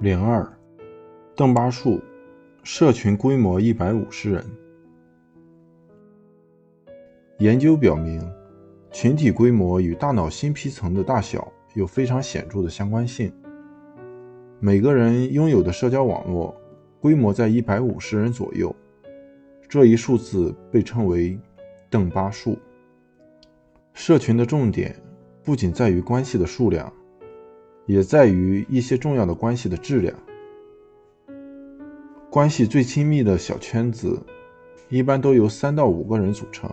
零二，邓巴数，社群规模一百五十人。研究表明，群体规模与大脑新皮层的大小有非常显著的相关性。每个人拥有的社交网络规模在一百五十人左右，这一数字被称为邓巴数。社群的重点不仅在于关系的数量。也在于一些重要的关系的质量。关系最亲密的小圈子，一般都由三到五个人组成。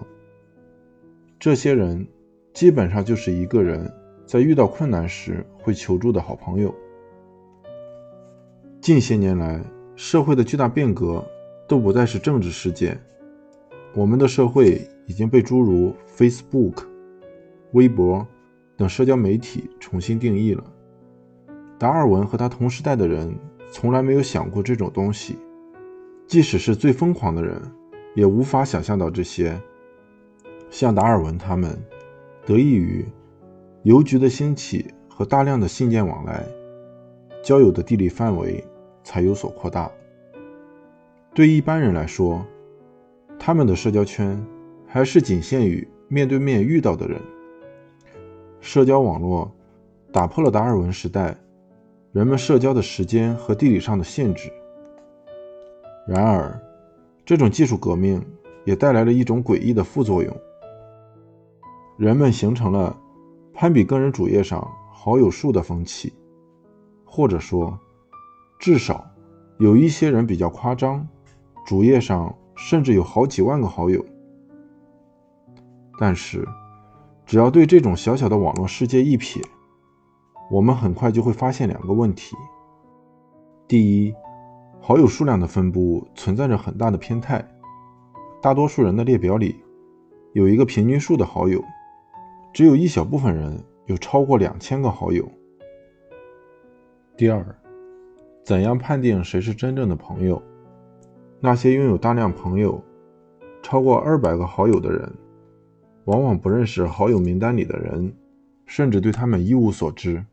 这些人基本上就是一个人在遇到困难时会求助的好朋友。近些年来，社会的巨大变革都不再是政治事件，我们的社会已经被诸如 Facebook、微博等社交媒体重新定义了。达尔文和他同时代的人从来没有想过这种东西，即使是最疯狂的人，也无法想象到这些。像达尔文他们，得益于邮局的兴起和大量的信件往来，交友的地理范围才有所扩大。对一般人来说，他们的社交圈还是仅限于面对面遇到的人。社交网络打破了达尔文时代。人们社交的时间和地理上的限制。然而，这种技术革命也带来了一种诡异的副作用：人们形成了攀比个人主页上好友数的风气，或者说，至少有一些人比较夸张，主页上甚至有好几万个好友。但是，只要对这种小小的网络世界一瞥，我们很快就会发现两个问题：第一，好友数量的分布存在着很大的偏态，大多数人的列表里有一个平均数的好友，只有一小部分人有超过两千个好友。第二，怎样判定谁是真正的朋友？那些拥有大量朋友、超过二百个好友的人，往往不认识好友名单里的人，甚至对他们一无所知。